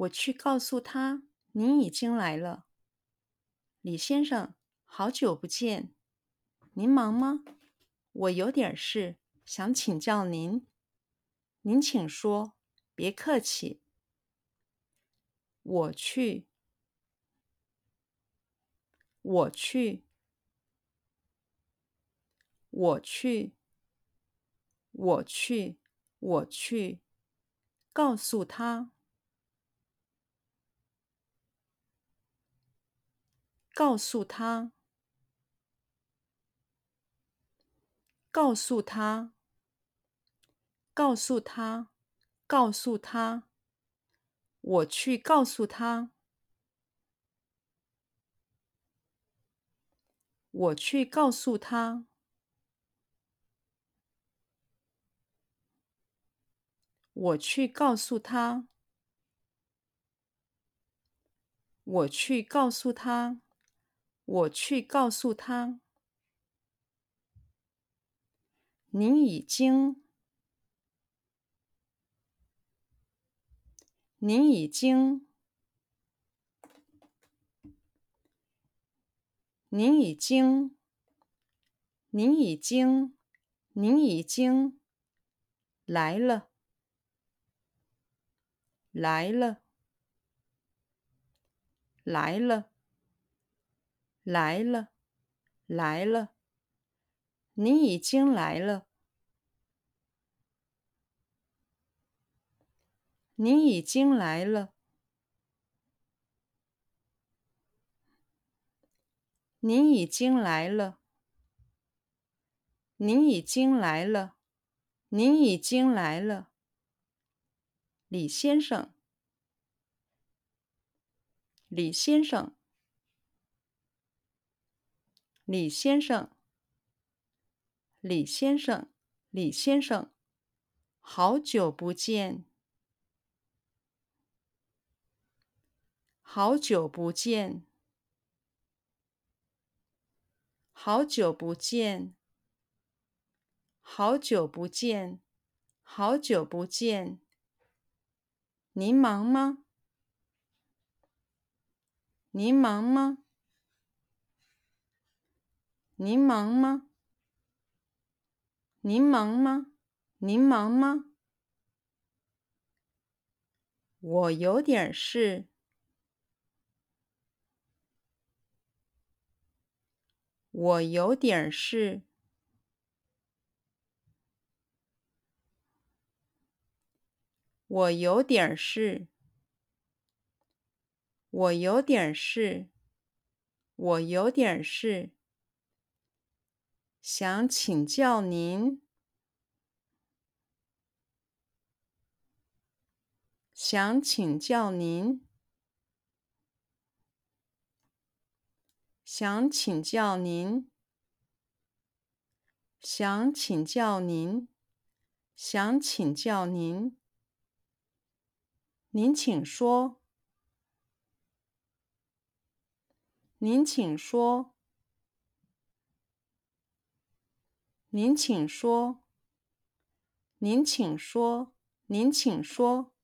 我去告诉他您已经来了。李先生，好久不见，您忙吗？我有点事想请教您。您请说，别客气。我去，我去，我去，我去，我去，告诉他。告诉他，告诉他，告诉他，告诉他，我去告诉他，我去告诉他，我去告诉他，我去告诉他。我去告诉他，您已经，您已经，您已经，您已经，您已经来了，来了，来了。来了，来了，您已经来了，您已经来了，您已经来了，您已经来了，您已经来了，李先生，李先生。李先生，李先生，李先生，好久不见，好久不见，好久不见，好久不见，好久不见，您忙吗？您忙吗？您忙吗？您忙吗？您忙吗？我有点事。我有点事。我有点事。我有点事。我有点事。想请教您，想请教您，想请教您，想请教您，想请教您，您请说，您请说。您请说，您请说，您请说，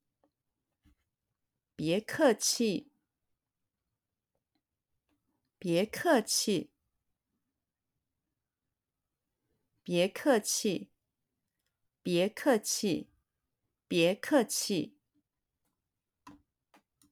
别客气，别客气，别客气，别客气，别客气，